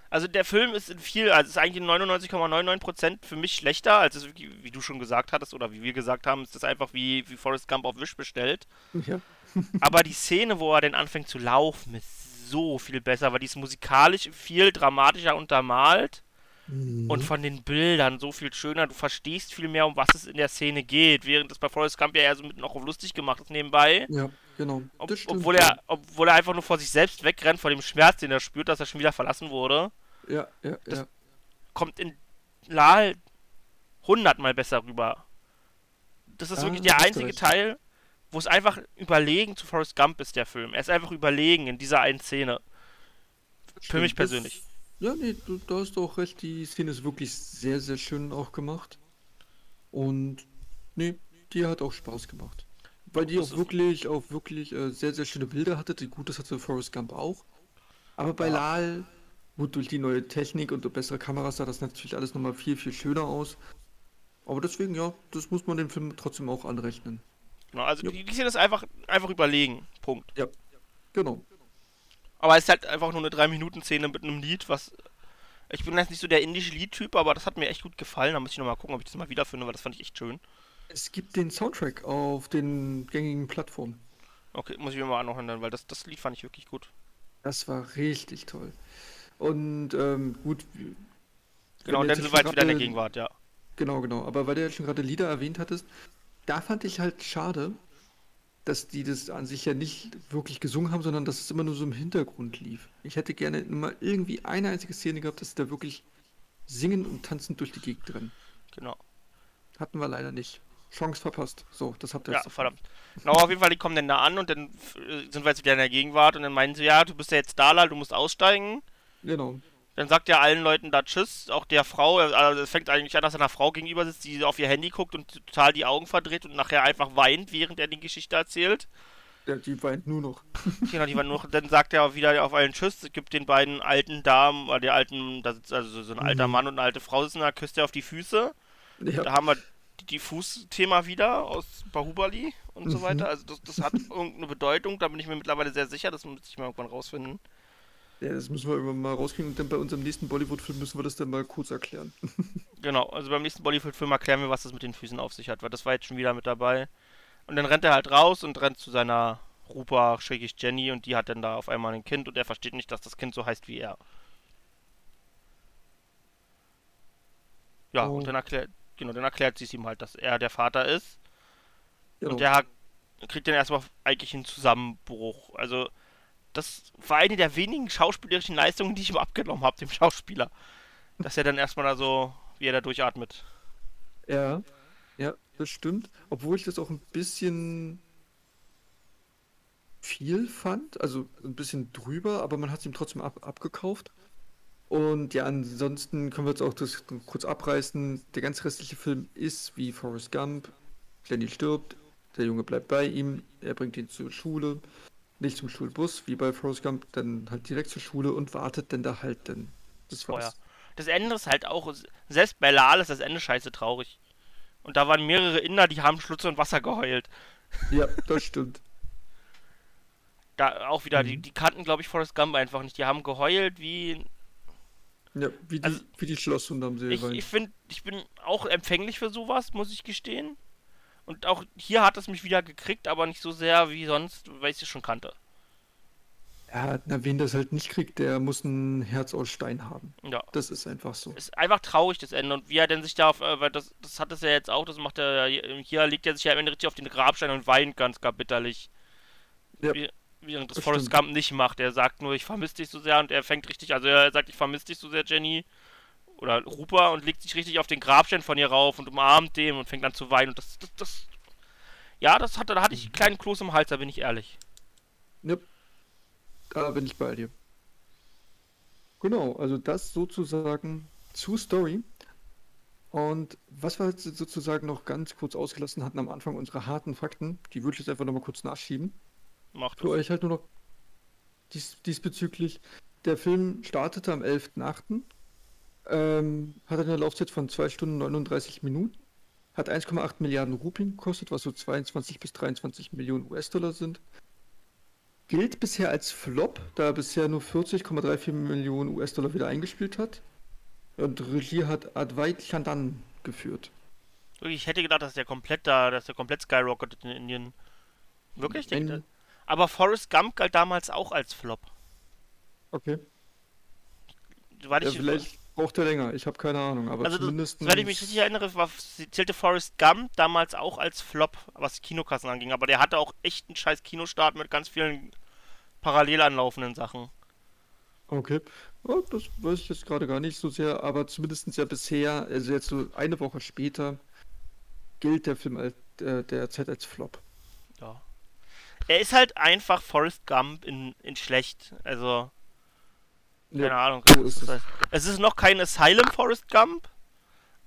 Also der Film ist in viel, also ist eigentlich in 99,99% für mich schlechter, als es, wie, du schon gesagt hattest oder wie wir gesagt haben, ist das einfach wie, wie Forrest Gump auf Wish bestellt. Ja. Aber die Szene, wo er dann anfängt zu laufen, ist so viel besser, weil die ist musikalisch viel dramatischer untermalt und von den Bildern so viel schöner. Du verstehst viel mehr, um was es in der Szene geht, während das bei Forrest Gump ja eher so mit noch lustig gemacht ist nebenbei. Ja, genau. Ob, obwohl, er, obwohl er einfach nur vor sich selbst wegrennt, vor dem Schmerz, den er spürt, dass er schon wieder verlassen wurde, Ja, ja, das- ja. kommt in Lal hundertmal besser rüber. Das ist Ah, wirklich der einzige recht. Teil, wo es einfach überlegen zu Forrest Gump ist, der Film. Er ist einfach überlegen in dieser einen Szene. Für mich persönlich. Das, ja, nee, du, da hast du auch recht. Die Szene ist wirklich sehr, sehr schön auch gemacht. Und nee, die hat auch Spaß gemacht. Weil die Das auch wirklich, auch wirklich äh, sehr, sehr schöne Bilder hatte. Die, gut, das hatte Forrest Gump auch. Aber bei Ja. Lal, gut, durch die neue Technik und bessere Kameras sah das natürlich alles nochmal viel, viel schöner aus. Aber deswegen, ja, das muss man dem Film trotzdem auch anrechnen. Genau, also Ja. die, die Szene ist einfach, einfach überlegen. Punkt. Genau. Aber es ist halt einfach nur eine 3-Minuten-Szene mit einem Lied, was. Ich bin jetzt nicht so der indische Liedtyp, aber das hat mir echt gut gefallen. Da muss ich nochmal gucken, ob ich das mal wiederfinde, weil das fand ich echt schön. Es gibt den Soundtrack auf den gängigen Plattformen. Okay, muss ich mir mal anhören, weil das, das Lied fand ich wirklich gut. Das war richtig toll. Und ähm, gut. Genau, wir jetzt schon wieder in der Gegenwart, ja. Genau, genau. Aber weil du ja schon gerade Lieder erwähnt hattest, da fand ich halt schade, dass die das an sich ja nicht wirklich gesungen haben, sondern dass es immer nur so im Hintergrund lief. Ich hätte gerne immer irgendwie eine einzige Szene gehabt, dass sie da wirklich singen und tanzen durch die Gegend rennen. Genau. Hatten wir leider nicht. Chance verpasst. So, das habt ihr Ja, jetzt davon. verdammt. Genau, auf jeden Fall, die kommen dann da an und dann äh, sind wir jetzt wieder in der Gegenwart und dann meinen sie, ja, du bist ja jetzt da, du musst aussteigen. Genau. Dann sagt er allen Leuten da Tschüss, auch der Frau, also es fängt eigentlich an, dass er einer Frau gegenüber sitzt, die auf ihr Handy guckt und total die Augen verdreht und nachher einfach weint, während er die Geschichte erzählt. Ja, die weint nur noch. Genau, die waren nur, dann sagt er auch wieder auf allen Tschüss, gibt den beiden alten Damen, oder der alten, da sitzt also so ein alter Mhm. Mann und eine alte Frau sitzen da, küsst er auf die Füße. Da Ja, haben wir Fußthema wieder aus Bahubali und so Mhm. weiter. Also das, das hat irgendeine Bedeutung, da bin ich mir mittlerweile sehr sicher, das muss ich mal irgendwann rausfinden. ja, das müssen wir irgendwann mal rauskriegen und dann bei unserem nächsten Bollywood-Film müssen wir das dann mal kurz erklären. Genau, also beim nächsten Bollywood-Film erklären wir, was das mit den Füßen auf sich hat, weil das war jetzt schon wieder mit dabei. Und dann rennt er halt raus und rennt zu seiner Rupa, schrägig Jenny, und die hat dann da auf einmal ein Kind und er versteht nicht, dass das Kind so heißt wie er. Ja, Oh. und dann erklärt, genau, dann erklärt sie es ihm halt, dass er der Vater ist. Genau. Und der kriegt dann erstmal eigentlich einen Zusammenbruch. Also, das war eine der wenigen schauspielerischen Leistungen, die ich ihm abgenommen habe, dem Schauspieler. Dass er dann erstmal da so, wie er da durchatmet. Ja, ja, das stimmt. Obwohl ich das auch ein bisschen viel fand, also ein bisschen drüber, aber man hat es ihm trotzdem ab, abgekauft. Und ja, ansonsten können wir jetzt auch das kurz abreißen. Der ganze restliche Film ist wie Forrest Gump. Jenny stirbt, der Junge bleibt bei ihm, er bringt ihn zur Schule, nicht zum Schulbus, wie bei Forrest Gump, dann halt direkt zur Schule und wartet dann da halt dann. Das Oh ja. war's. Das Ende ist halt auch, selbst bei Lal ist das Ende scheiße traurig. Und da waren mehrere Inder, die haben Schlutz und Wasser geheult. Ja, das stimmt. Da auch wieder, die, Mhm. die kannten, glaube ich, Forrest Gump einfach nicht. Die haben geheult wie. Ja, wie die, Also, wie die Schlosshunde am See. Ich, ich finde, ich bin auch empfänglich für sowas, muss ich gestehen. Und auch hier hat es mich wieder gekriegt, aber nicht so sehr wie sonst, weil ich es schon kannte. Ja, na, wen das halt nicht kriegt, der muss ein Herz aus Stein haben. Ja. Das ist einfach so. Ist einfach traurig, das Ende. Und wie er denn sich da auf, äh, weil das, das hat es ja jetzt auch, das macht er, ja- hier legt er sich ja am Ende richtig auf den Grabstein und weint ganz gar bitterlich. Ja, Wie, während das das Forrest. Gump nicht macht. Er sagt nur, ich vermisse dich so sehr und er fängt richtig, also er sagt, ich vermisse dich so sehr, Jenny. Oder Rupa und legt sich richtig auf den Grabstein von ihr rauf und umarmt den und fängt an zu weinen. Und das, das, das ja, das hatte, da hatte ich einen kleinen Kloß im Hals, da bin ich ehrlich. Ja, da bin ich bei dir. Genau, also das sozusagen zu Story. Und was wir jetzt sozusagen noch ganz kurz ausgelassen hatten am Anfang, unsere harten Fakten, die würde ich jetzt einfach nochmal kurz nachschieben. Macht Für euch halt nur noch dies, diesbezüglich. Der Film startete am 11.8., ähm, hat eine Laufzeit von 2 Stunden 39 Minuten, hat 1,8 Milliarden Rupien gekostet, was so 22 bis 23 Millionen US-Dollar sind. Gilt bisher als Flop, da er bisher nur 40,34 Millionen US-Dollar wieder eingespielt hat. Und Regie hat Advait Chandan geführt. Ich hätte gedacht, dass der komplett da, dass der komplett skyrocketet in Indien. Wirklich? Denkt ihr? Aber Forrest Gump galt damals auch als Flop. Okay. Weil Ja, ich, vielleicht braucht er länger, ich habe keine Ahnung, aber also, zumindest. wenn ich mich richtig erinnere, war, zählte Forrest Gump damals auch als Flop, was die Kinokassen anging. Aber der hatte auch echt einen scheiß Kinostart mit ganz vielen parallel anlaufenden Sachen. Okay. Oh, das weiß ich jetzt gerade gar nicht so sehr, aber zumindest ja bisher, also jetzt so eine Woche später, gilt der Film als, äh, derzeit als Flop. Ja. Er ist halt einfach Forrest Gump in, in schlecht. Also, keine Ahnung. so ist es. Es ist noch kein Asylum Forrest Gump,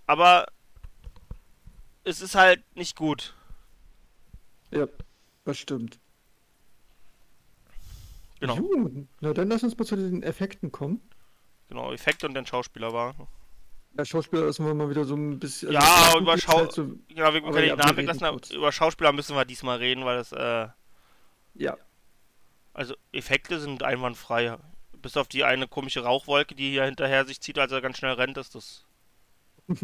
aber es ist halt nicht gut. Ja, das stimmt. Genau. Gut, na dann lass uns mal zu den Effekten kommen. Genau, Effekte und den Schauspieler war. Der Schauspieler lassen wir mal wieder so ein bisschen. Ja, also, über Schau- halt so, Genau, wir können ja, wir Namen weglassen, über Schauspieler müssen wir diesmal reden, weil das, äh, ja, also Effekte sind einwandfrei. Bis auf die eine komische Rauchwolke, die hier hinterher sich zieht, als er ganz schnell rennt, ist das.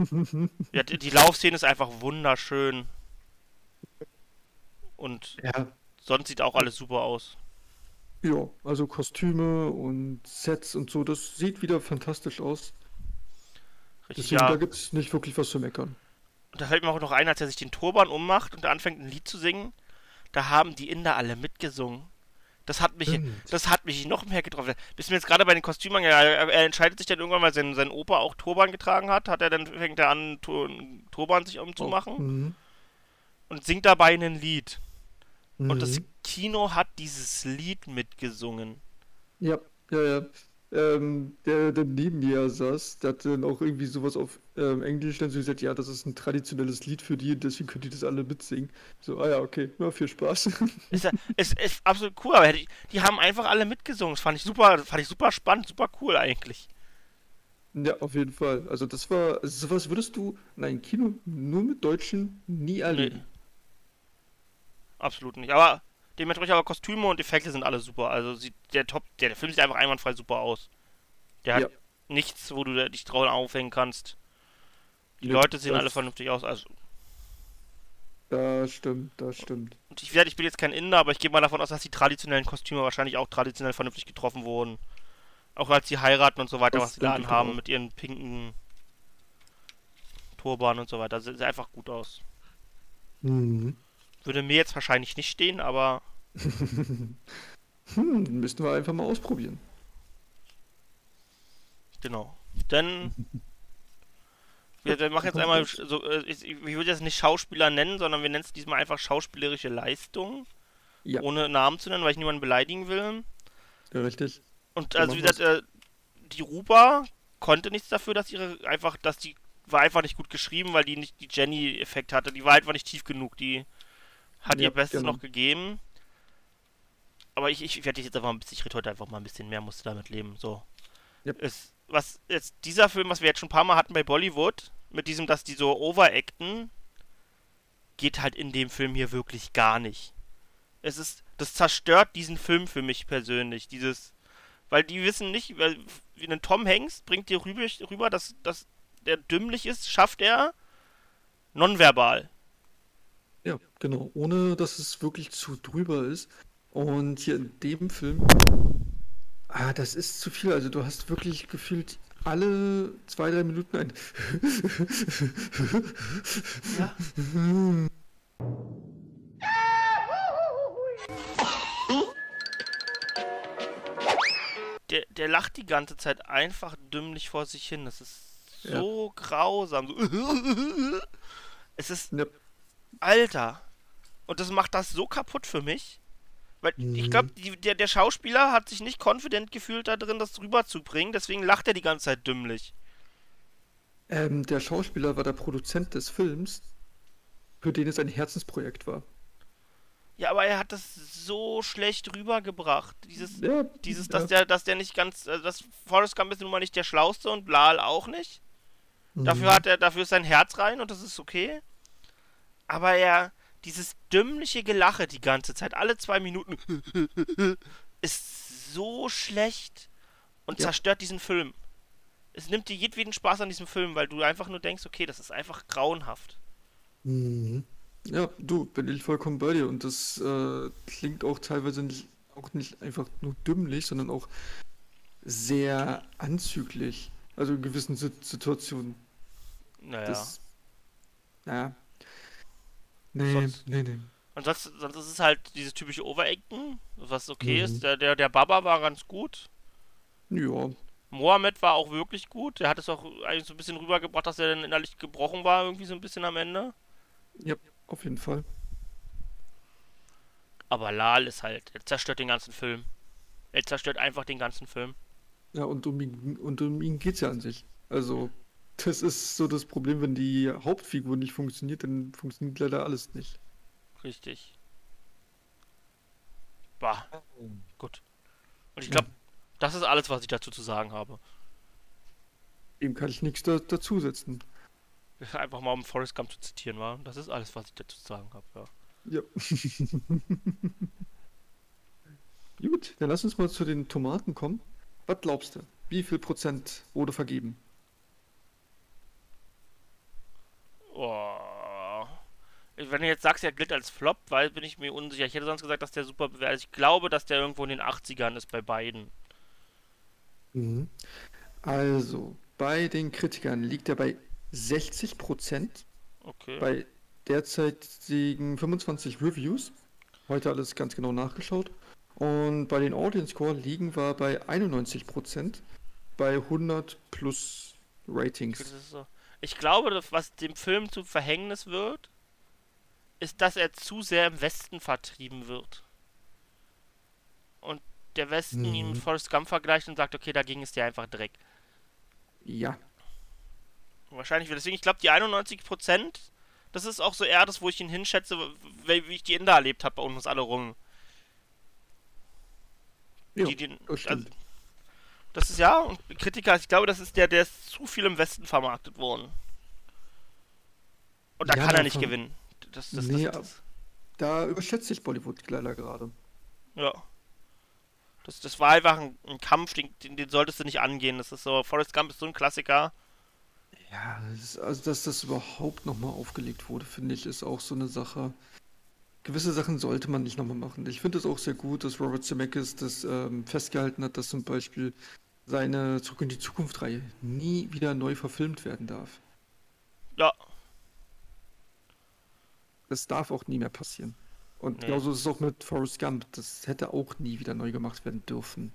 ja, die, die Laufszene ist einfach wunderschön. Und ja, sonst sieht auch alles super aus. ja, also Kostüme und Sets und so, das sieht wieder fantastisch aus. Richtig, Deswegen, ja. da gibt es nicht wirklich was zu meckern. Und da fällt mir auch noch ein, als er sich den Turban ummacht und er anfängt ein Lied zu singen, da haben die Inder alle mitgesungen. Das hat mich, Stimmt. das hat mich noch mehr getroffen. Bis mir jetzt gerade bei den Kostümen, ja, er, er entscheidet sich dann irgendwann, weil sein, sein Opa auch Turban getragen hat, hat er dann fängt er an, Turban sich umzumachen Mhm. und singt dabei ein Lied. Und das Mhm. Kino hat dieses Lied mitgesungen. Ja, ja, ja. Ähm, der, der neben mir saß, der hat dann auch irgendwie sowas auf ähm, Englisch dann so gesagt, ja, das ist ein traditionelles Lied für die, deswegen könnt ihr das alle mitsingen. So, ah ja, okay, ja, viel Spaß. Ist, ja- ist, ist absolut cool, aber die, die haben einfach alle mitgesungen. Das fand ich super, fand ich super spannend, super cool eigentlich. ja, auf jeden Fall. Also das war, also sowas würdest du in einem Kino nur mit Deutschen nie erleben. Absolut nicht. Aber dementsprechend aber Kostüme und Effekte sind alle super. Also sieht der Top, der, der Film sieht einfach einwandfrei super aus. Der hat Ja. nichts, wo du dich drauf aufhängen kannst. Die Ja, Leute sehen alle vernünftig aus. Also Das stimmt, das stimmt. und ich werde, ich bin jetzt kein Inder, aber ich gehe mal davon aus, dass die traditionellen Kostüme wahrscheinlich auch traditionell vernünftig getroffen wurden. Auch als sie heiraten und so weiter, Das was sie da anhaben auch. mit ihren pinken Turban und so weiter. Sieht einfach gut aus. Mhm. Würde mir jetzt wahrscheinlich nicht stehen, aber Hm, müssten wir einfach mal ausprobieren. Genau. Dann. Wir, wir machen jetzt einmal so, äh, ich, ich würde das nicht Schauspieler nennen, sondern wir nennen es diesmal einfach schauspielerische Leistung, Ja, ohne Namen zu nennen, weil ich niemanden beleidigen will. ja, richtig. Und So also wie gesagt, äh, die Rupa konnte nichts dafür, dass ihre einfach, dass die war einfach nicht gut geschrieben, weil die nicht die Jenny-Effekt hatte. Die war einfach nicht tief genug. Die hat Ja, ihr Bestes genau. noch gegeben. Aber ich, ich werde jetzt einfach ein bisschen, ich rede heute einfach mal ein bisschen mehr, musste damit leben. So. Ja. Es, was jetzt dieser Film, was wir jetzt schon ein paar Mal hatten bei Bollywood, mit diesem, dass die so overacten, geht halt in dem Film hier wirklich gar nicht. Es ist, das zerstört diesen Film für mich persönlich. Dieses, weil die wissen nicht, weil wie ein Tom Hanks bringt dir rüber, rüber dass, dass der dümmlich ist, schafft er nonverbal. Ja, genau. Ohne dass es wirklich zu drüber ist. Und hier in dem Film, ah, das ist zu viel. Also du hast wirklich gefühlt alle zwei, drei Minuten ein. Der, der lacht die ganze Zeit einfach dümmlich vor sich hin. Das ist so grausam. So es ist Ja, Alter. Und das macht das so kaputt für mich. Weil ich glaube, der, der Schauspieler hat sich nicht confident gefühlt da drin, das rüberzubringen. Deswegen lacht er die ganze Zeit dümmlich. ähm, der Schauspieler war der Produzent des Films, für den es ein Herzensprojekt war. Ja, aber er hat das so schlecht rübergebracht. Dieses, Ja, dieses, ja. dass der, dass der nicht ganz, also das Forrest Gump ist nun mal nicht der Schlauste und Lal auch nicht. Dafür hat er, dafür ist sein Herz rein und das ist okay. Aber er, dieses dümmliche Gelache die ganze Zeit, alle zwei Minuten, ist so schlecht und Ja. zerstört diesen Film. Es nimmt dir jedweden Spaß an diesem Film, weil du einfach nur denkst, okay, das ist einfach grauenhaft. Mhm. Ja, du, bin ich vollkommen bei dir und das äh, klingt auch teilweise nicht, auch nicht einfach nur dümmlich, sondern auch sehr anzüglich. Also in gewissen Sit- Situationen. Naja. Das, ja. Nee, Sonst- nee, nee. Und sonst, sonst ist es halt dieses typische Overacten, was okay Mhm. ist. Der, der, der Baba war ganz gut. Ja, Mohammed war auch wirklich gut. Der hat es auch eigentlich so ein bisschen rübergebracht, dass er dann innerlich gebrochen war, irgendwie so ein bisschen am Ende. ja, auf jeden Fall. Aber Lal ist halt, er zerstört den ganzen Film. Er zerstört einfach den ganzen Film. Ja, und um ihn, und um ihn geht's ja an sich. Also, das ist so das Problem, wenn die Hauptfigur nicht funktioniert, dann funktioniert leider alles nicht. Richtig. Bah. Gut. Und ich glaube, das ist alles, was ich dazu zu sagen habe. Dem kann ich nichts da, dazusetzen. Einfach mal um Forrest Gump zu zitieren, war. Das ist alles, was ich dazu zu sagen habe, ja. Ja. Gut, dann lass uns mal zu den Tomaten kommen. Was glaubst du? Wie viel Prozent wurde vergeben? Oh. Wenn du jetzt sagst, er gilt als Flop, weil bin ich mir unsicher. Ich hätte sonst gesagt, dass der super bewertet ist. Ich glaube, dass der irgendwo in den 80ern ist bei beiden. Mhm. Also, bei den Kritikern liegt er bei 60 Prozent, Okay. bei derzeitigen 25 Reviews. Heute alles ganz genau nachgeschaut. Und bei den Audience Score liegen wir bei 91 Prozent, bei 100 plus Ratings. Ich glaube, was dem Film zu Verhängnis wird, ist, dass er zu sehr im Westen vertrieben wird. Und der Westen ihn mit Mhm. Forrest Gump vergleicht und sagt, okay, da ging es dir einfach Dreck. Ja, Wahrscheinlich, deswegen, ich glaube, die 91%, das ist auch so eher das, wo ich ihn hinschätze, wie ich die Inder erlebt habe bei uns alle rum. ja, die den, das also, das ist ja, und Kritiker, ich glaube, das ist der, der ist zu viel im Westen vermarktet worden. Und da Ja, kann er nicht gewinnen. Das, das, Nee, das, das, Da überschätzt sich Bollywood leider gerade. ja. Das, das war einfach ein, ein Kampf, den, den, den solltest du nicht angehen. Das ist so, Forrest Gump ist so ein Klassiker. Ja, das also dass das überhaupt nochmal aufgelegt wurde, finde ich, ist auch so eine Sache. Gewisse Sachen sollte man nicht nochmal machen. Ich finde es auch sehr gut, dass Robert Zemeckis das ähm, festgehalten hat, dass zum Beispiel seine Zurück in die Zukunft-Reihe nie wieder neu verfilmt werden darf. Ja, Das darf auch nie mehr passieren. Und Nee. genauso ist es auch mit Forrest Gump. Das hätte auch nie wieder neu gemacht werden dürfen.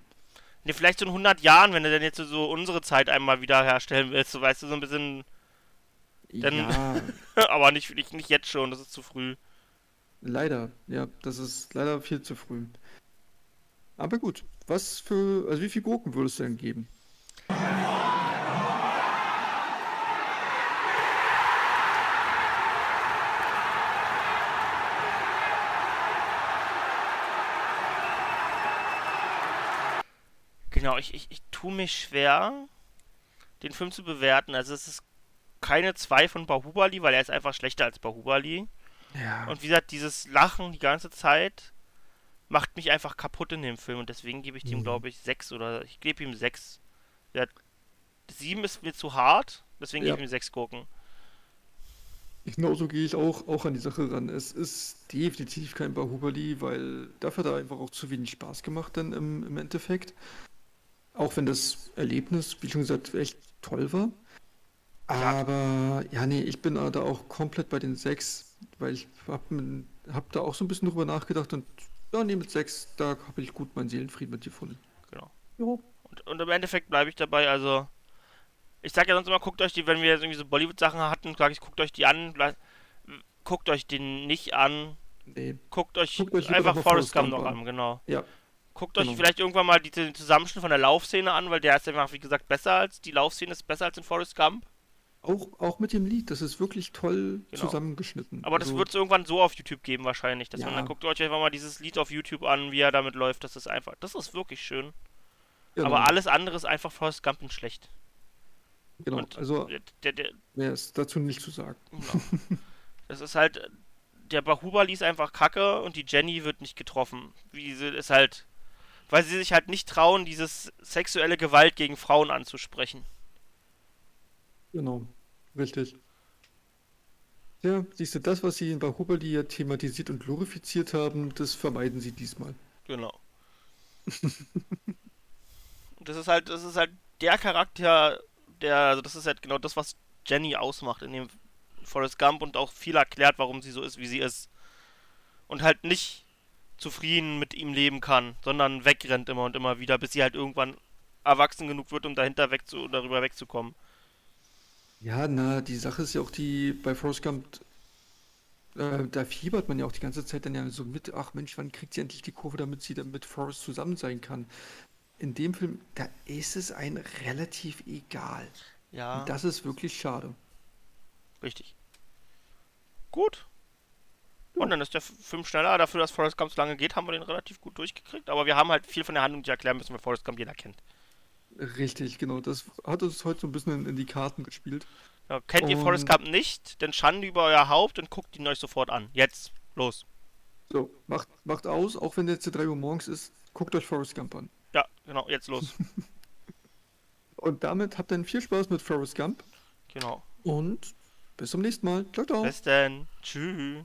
ne, vielleicht so in 100 Jahren, wenn du denn jetzt so unsere Zeit einmal wieder herstellen willst, so weißt du, so ein bisschen, Dann- Ja, aber nicht, nicht, nicht jetzt schon, das ist zu früh. leider. Ja, das ist leider viel zu früh. Aber gut, was für, also wie viel Gurken würdest du denn geben? Genau, ich, ich, ich tue mich schwer, den Film zu bewerten. Also es ist keine 2 von Bahubali, weil er ist einfach schlechter als Bahubali. Ja. Und wie gesagt, dieses Lachen die ganze Zeit macht mich einfach kaputt in dem Film und deswegen gebe ich dem, Mhm. glaube ich, 6 oder ich gebe ihm 6. Ja, 7 ist mir zu hart, deswegen Ja. gebe ich ihm 6 Gurken. Genauso gehe ich auch, auch an die Sache ran. Es ist definitiv kein Bahubali, weil dafür hat er einfach auch zu wenig Spaß gemacht dann im, im Endeffekt. Auch wenn das Erlebnis, wie schon gesagt, echt toll war. Aber ja, nee, ich bin da auch komplett bei den sechs, weil ich hab, hab da auch so ein bisschen drüber nachgedacht und ja, nee, mit sechs, da habe ich gut meinen Seelenfrieden mit gefunden. Genau. Ja. Und, und im Endeffekt bleibe ich dabei, also ich sage ja sonst immer, guckt euch die, wenn wir jetzt irgendwie so Bollywood-Sachen hatten, sage ich, guckt euch die an, ble- guckt euch den nicht an, Nee, guckt euch, Guckt euch einfach Forrest Forrest Gump noch an. an, genau. ja, Guckt euch Genau. vielleicht irgendwann mal die, den Zusammenschnitt von der Laufszene an, weil der ist einfach, wie gesagt, besser als, die Laufszene ist besser als in Forrest Gump. Auch, auch mit dem Lied, das ist wirklich toll Genau. zusammengeschnitten. Aber das Also, wird es irgendwann so auf YouTube geben wahrscheinlich, dass man Ja. dann guckt euch einfach mal dieses Lied auf YouTube an, wie er damit läuft. Das ist einfach, das ist wirklich schön. genau, Aber alles andere ist einfach Forrest Gump und schlecht. Genau, und also Der, der, mehr ist dazu nicht zu sagen. genau. das ist halt, der Bahubali ist einfach kacke und die Jenny wird nicht getroffen. Wie sie ist halt, weil sie sich halt nicht trauen, dieses sexuelle Gewalt gegen Frauen anzusprechen. Genau, richtig. Ja, siehst du, das, was sie in Bahubali ja thematisiert und glorifiziert haben, das vermeiden sie diesmal. Genau. das ist halt, das ist halt der Charakter, der, also das ist halt genau das, was Jenny ausmacht in dem Forrest Gump und auch viel erklärt, warum sie so ist, wie sie ist. Und halt nicht zufrieden mit ihm leben kann, sondern wegrennt immer und immer wieder, bis sie halt irgendwann erwachsen genug wird, um dahinter wegzu darüber wegzukommen. Ja, na, die Sache ist ja auch die, bei Forrest Gump, äh, da fiebert man ja auch die ganze Zeit dann ja so mit, ach Mensch, wann kriegt sie endlich die Kurve, damit sie dann mit Forrest zusammen sein kann. In dem Film, da ist es ein relativ egal. Ja, Und das ist wirklich schade. richtig. Gut. Und dann ist der Film schneller. Dafür, dass Forrest Gump so lange geht, haben wir den relativ gut durchgekriegt. Aber wir haben halt viel von der Handlung, die erklären müssen, weil Forrest Gump jeder kennt. Richtig, genau. Das hat uns heute so ein bisschen in, in die Karten gespielt. Ja, kennt ihr Und- Forrest Gump nicht? Dann Schande über euer Haupt und guckt ihn euch sofort an. Jetzt. Los. So, macht, macht aus, auch wenn jetzt 3 Uhr morgens ist, guckt euch Forrest Gump an. Ja, genau, jetzt los. Und damit habt dann viel Spaß mit Forrest Gump genau. und bis zum nächsten Mal. Ciao, ciao. Bis dann. Tschüss.